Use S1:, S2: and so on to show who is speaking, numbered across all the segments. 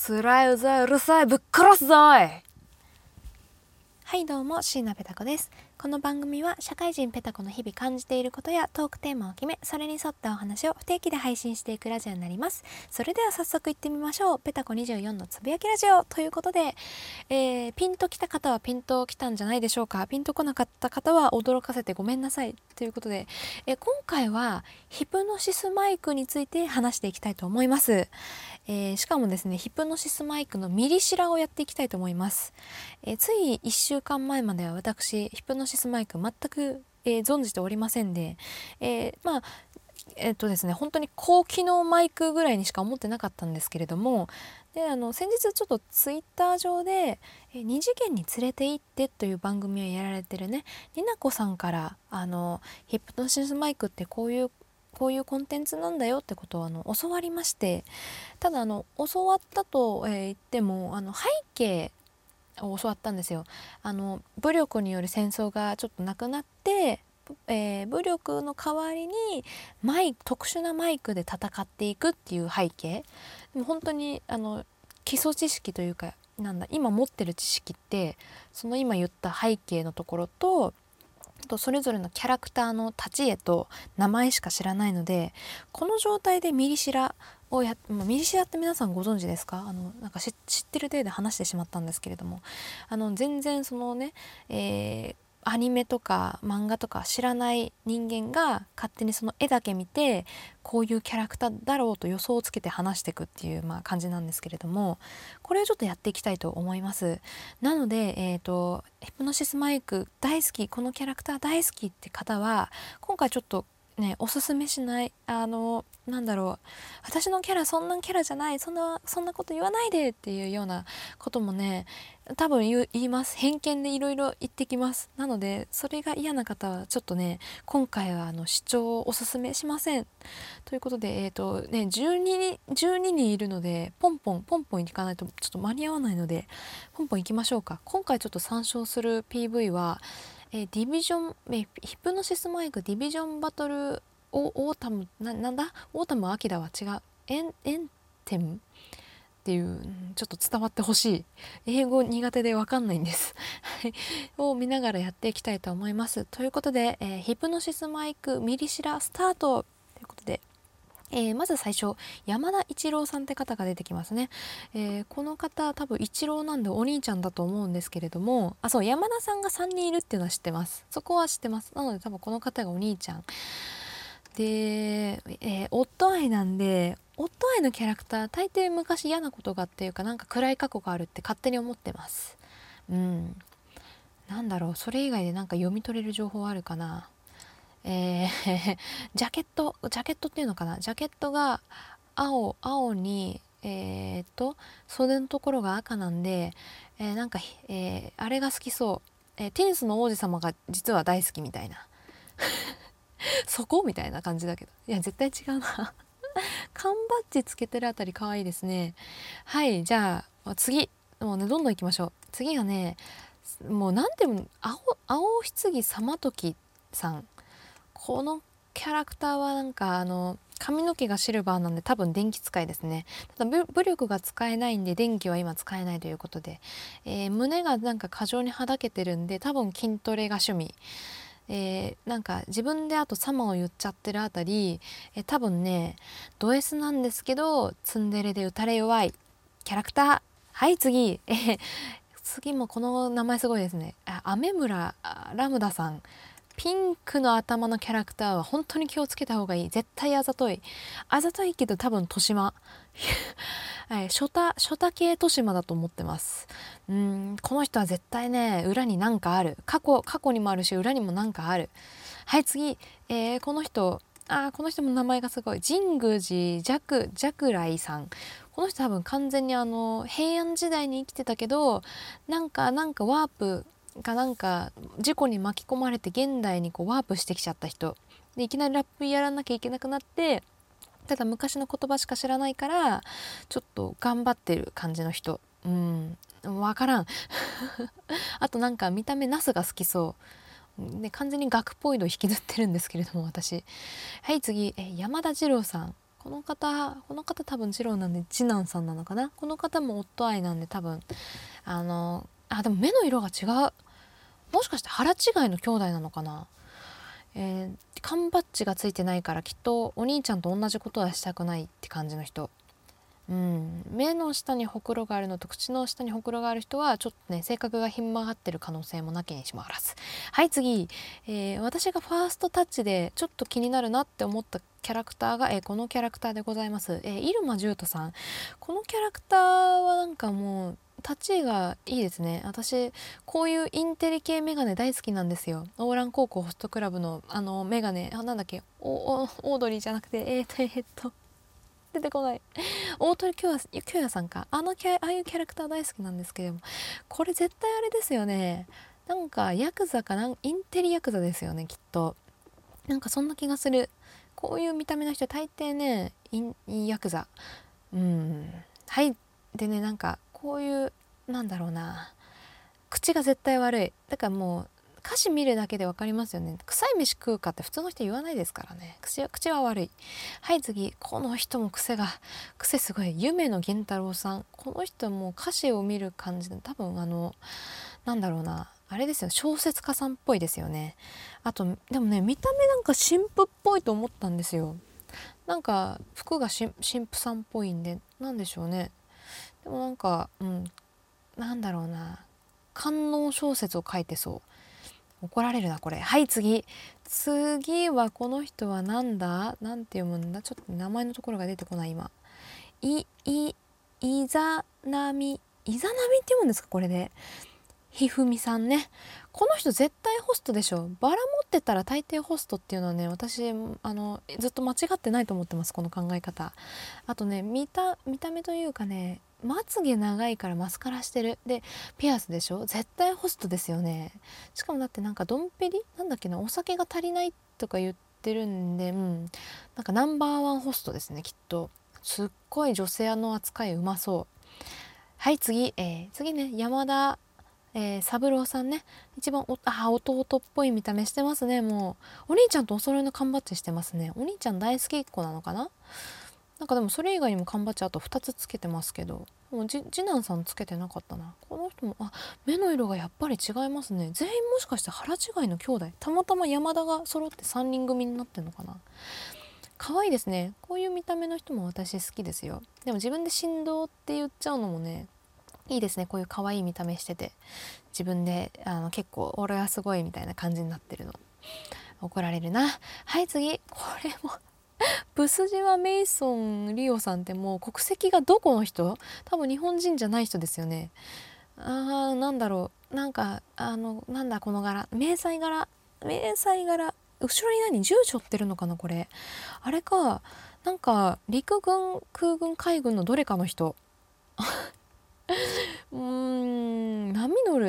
S1: つらいうざいうるさいぶっ殺すぞい。はいどうも椎名ペタ子です。この番組は社会人ペタコの日々感じていることやトークテーマを決めそれに沿ったお話を不定期で配信していくラジオになります。それでは早速行ってみましょう。ペタコ24のつぶやきラジオ。ということで、えー、ピンときた方はピンときたんじゃないでしょうか。ピンとこなかった方は驚かせてごめんなさい。ということで、えー、今回はヒプノシスマイクについて話していきたいと思います、えー、しかもですねヒプノシスマイクのミリシラをやっていきたいと思います、えつい1週間前までは私ヒプノシスマイク全く、えー、存じておりませんで、えー、まあえっ、とですね本当に高機能マイクぐらいにしか思ってなかったんですけれどもであの先日ちょっとツイッター上で「え二次元に連れて行って」という番組をやられてるねになこさんからあのヒップノシスマイクってこういうこういうコンテンツなんだよってことをあの教わりましてただあの教わったと、えー、言ってもあの背景を教わったんですよ。あの武力による戦争がちょっとなくなって、えー、武力の代わりにマイ特殊なマイクで戦っていくっていう背景でも本当にあの基礎知識というかなんだ今持ってる知識ってその今言った背景のところととそれぞれのキャラクターの立ち絵と名前しか知らないのでこの状態でミリシラをや、ミリシアって皆さんご存知ですか？あのなんか知ってる程度話してしまったんですけれども。あの全然そのね、えー、アニメとか漫画とか知らない人間が勝手にその絵だけ見てこういうキャラクターだろうと予想をつけて話していくっていう、まあ、感じなんですけれどもこれをちょっとやっていきたいと思います。なので、えーと、ヒプノシスマイク大好きこのキャラクター大好きって方は今回ちょっとねおすすめしないあのなんだろう。私のキャラそんなキャラじゃない。そんなそんなこと言わないでっていうようなこともね多分言います。偏見でいろいろ言ってきます。なのでそれが嫌な方はちょっとね今回はあの視聴をおすすめしません。ということでえっ、ー、とね12人12人いるのでポンポンポンポンいかないとちょっと間に合わないのでポンポン行きましょうか。今回ちょっと参照する PV はえー、ディビジョン、えヒプノシスマイクディビジョンバトルオータムななんだ？オータムアキラは違う。エンエンテム？っていうちょっと伝わってほしい。英語苦手で分かんないんです。を見ながらやっていきたいと思います。ということで、えー、ヒプノシスマイクミリシラスタート。ということでえー、まず最初山田一郎さんって方が出てきますね、えー、この方多分一郎なんでお兄ちゃんだと思うんですけれどもあそう山田さんが3人いるっていうのは知ってます。そこは知ってます。なので多分この方がお兄ちゃん。で、えー、夫愛なんで夫愛のキャラクター大抵昔嫌なことがあっていうかなんか暗い過去があるって勝手に思ってます。うん。なんだろうそれ以外でなんか読み取れる情報あるかな。えー、ジャケットジャケットっていうのかな？ジャケットが青青にえー、っと袖のところが赤なんで、えー、なんか、え、あれが好きそう、えテニスの王子様が実は大好きみたいな。そこみたいな感じだけど。いや絶対違うな。缶バッジつけてるあたり可愛いですね。はいじゃあ次。もうねどんどん行きましょう。次がねもう何ても青青棺様時さん。このキャラクターはなんかあの髪の毛がシルバーなんで多分電気使いですね。ただ武力が使えないんで電気は今使えないということで、えー、胸がなんか過剰にはだけてるんで多分筋トレが趣味。えー、なんか自分であとサマを言っちゃってるあたり、えー、多分ねド S なんですけどツンデレで打たれ弱い。キャラクター。はい次、え、次もこの名前すごいですね。雨村ラムダさん。ピンクの頭のキャラクターは本当に気をつけた方がいい。絶対あざとい。あざといけど多分豊島。はい、初太初太系豊島だと思ってます。うん。この人は絶対ね裏に何かある。過去過去にもあるし裏にも何かある。はい次、えー、この人。あこの人も名前がすごい。神宮寺寂寂来さん。この人多分完全にあの平安時代に生きてたけどなんかなんかワープがなんか事故に巻き込まれて現代にこうワープしてきちゃった人。でいきなりラップやらなきゃいけなくなってただ昔の言葉しか知らないからちょっと頑張ってる感じの人。うん。分からん。あとなんか見た目ナスが好きそう。で完全に学っぽいのを引きずってるんですけれども私。はい次。え山田二郎さん。この方この方多分次郎なんで次男さんなのかな？この方も夫愛なんで多分。あのあでも目の色が違う。もしかして腹違いの兄弟なのかな？えー、缶バッジがついてないからきっとお兄ちゃんと同じことはしたくないって感じの人。うん、目の下にほくろがあるのと口の下にほくろがある人はちょっとね性格がひん曲がってる可能性もなきにしもあらず。はい次、えー、私がファーストタッチでちょっと気になるなって思ったキャラクターが、えー、このキャラクターでございます、えー、入間獣人さん。このキャラクターはなんかもう立ちがいいですね。私こういうインテリ系メガネ大好きなんですよ。オーラン高校ホストクラブのあのメガネ。あなんだっけ？オードリーじゃなくてえー、っとえー、っと出てこない。大鳥京也さんか。あのキャああいうキャラクター大好きなんですけれども。これ絶対あれですよね。なんかヤクザかなインテリヤクザですよねきっと。なんかそんな気がする。こういう見た目の人大抵ねインヤクザ。うん。はい。でねなんかこういうなんだろうな。口が絶対悪い。だからもう歌詞見るだけで分かりますよね。臭い飯食うかって普通の人言わないですからね。口は口は悪い。はい次。この人も癖が癖すごい。夢野源太郎さん。この人も歌詞を見る感じで多分あのなんだろうな。あれですよ。小説家さんっぽいですよね。あとでもね見た目なんか神父っぽいと思ったんですよ。なんか服が神父さんっぽいんで何でしょうね。でもなんかうんなんだろうな。官能小説を書いてそう。怒られるなこれ。はい次。次はこの人は何だ？何て読むんだ？ちょっと名前のところが出てこない今。いいいざなみ。いざなみって読むんですかこれで？ひふみさんね。この人絶対ホストでしょ。バラ持ってたら大抵ホストっていうのはね私あのずっと間違ってないと思ってます。この考え方。あとね見た見た目というかねまつげ長いからマスカラしてる。でピアスでしょ。絶対ホストですよね。しかもだってなんかドンペリ？なんだっけな？お酒が足りないとか言ってるんでうん。なんかナンバーワンホストですねきっと。すっごい女性の扱いうまそう。はい次、えー、次ね。山田えー、三郎さんね一番おあ弟っぽい見た目してますね。もうお兄ちゃんとお揃いの缶バッジしてますね。お兄ちゃん大好きっ子なのかな？なんかでもそれ以外にも缶バッジあと2つつけてますけどもう次男さんつけてなかったな。この人もあ目の色がやっぱり違いますね。全員もしかして腹違いの兄弟？たまたま山田が揃って3人組になってんのかな？可愛いですね。こういう見た目の人も私好きですよ。でも自分で振動って言っちゃうのもねいいですね。こういう可愛い見た目してて。自分であの結構俺はすごいみたいな感じになってるの。怒られるな。はい次。これも ブスジはメイソン・リオさんってもう国籍がどこの人？多分日本人じゃない人ですよね。あーなんだろう。なんかあのなんだこの柄。迷彩柄。迷彩柄。後ろに何？銃背負ってるのかなこれ。あれかなんか陸軍空軍海軍のどれかの人うーん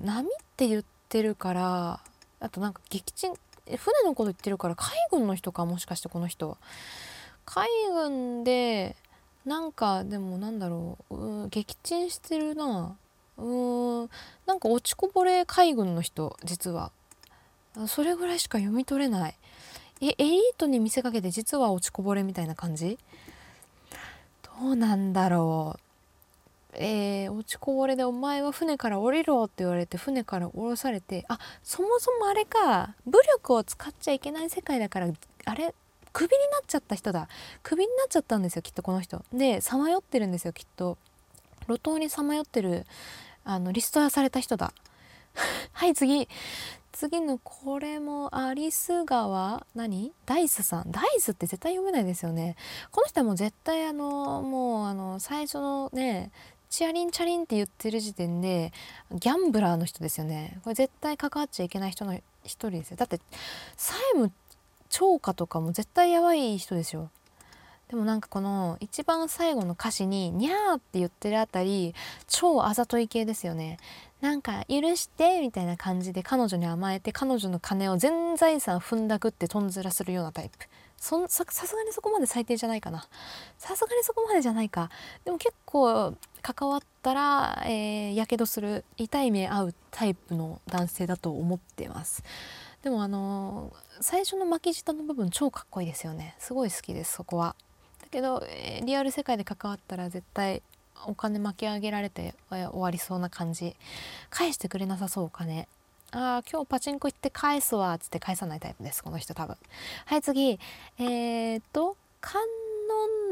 S1: 波乗る波って言ってるからあとなんか撃沈船のこと言ってるから海軍の人かもしかしてこの人海軍でなんかでもなんだろうう撃沈してるな。うんなんか落ちこぼれ海軍の人実は。それぐらいしか読み取れない。えエリートに見せかけて実は落ちこぼれみたいな感じ？どうなんだろう。えー、落ちこぼれで「お前は船から降りろ」って言われて船から降ろされてあそもそもあれか武力を使っちゃいけない世界だからあれクビになっちゃった人だ。クビになっちゃったんですよきっとこの人。でさまよってるんですよきっと。路頭にさまよってるあのリストラされた人だ。はい次。次のこれもアリス川何？ダイスさん。ダイスって絶対読めないですよね。この人はもう絶対あのもうあの最初のねチャリンチャリンって言ってる時点でギャンブラーの人ですよね。これ絶対関わっちゃいけない人の一人ですよ。だって債務超過とかも絶対やばい人ですよ。でもなんかこの一番最後の歌詞に「にゃー」って言ってるあたり超あざとい系ですよね。なんか許してみたいな感じで彼女に甘えて彼女の金を全財産踏んだくってとんずらするようなタイプ。そさすがにそこまで最低じゃないかな。さすがにそこまでじゃないか。でも結構関わったらやけどする痛い目合うタイプの男性だと思ってます。でもあのー、最初の巻き舌の部分超かっこいいですよね。すごい好きですそこは。だけど、えー、リアル世界で関わったら絶対お金巻き上げられて終わりそうな感じ。返してくれなさそうお金。ああ今日パチンコ行って返すわっつって返さないタイプですこの人多分。はい次。えー、っと観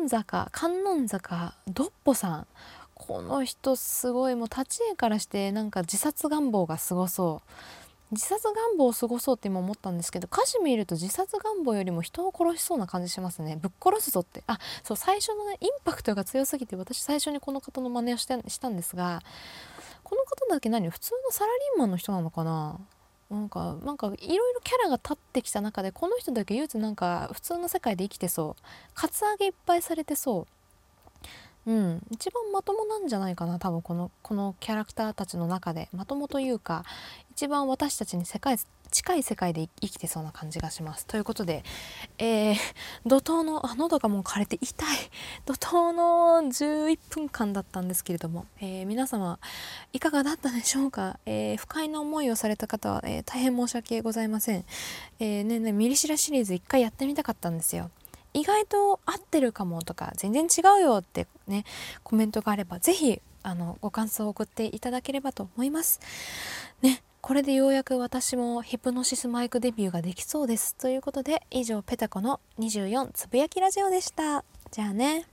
S1: 音坂。観音坂ドッポさん。この人すごいもう立ち絵からしてなんか自殺願望がすごそう。自殺願望を過ごそうって今思ったんですけど歌詞見ると自殺願望よりも人を殺しそうな感じしますね。ぶっ殺すぞって。あそう最初のねインパクトが強すぎて私最初にこの方の真似をしたしたんですがこの方だけ何普通のサラリーマンの人なのかな？なんかなんかいろいろキャラが立ってきた中でこの人だけ唯一なんか普通の世界で生きてそう。カツアゲいっぱいされてそう。うん一番まともなんじゃないかな多分このこのキャラクターたちの中でまともというか一番私たちに世界近い世界で生きてそうな感じがします。ということで、えー、怒涛のあ喉がもう枯れて痛い怒涛の11分間だったんですけれども、えー、皆様いかがだったでしょうか、えー、不快な思いをされた方は、え大変申し訳ございません。えー、ねねミリシラシリーズ1回やってみたかったんですよ。意外と合ってるかもとか全然違うよってねコメントがあれば是非あのご感想を送っていただければと思います。ねこれでようやく私もヒプノシスマイクデビューができそうです。ということで以上ペタコの24つぶやきラジオでした。じゃあね。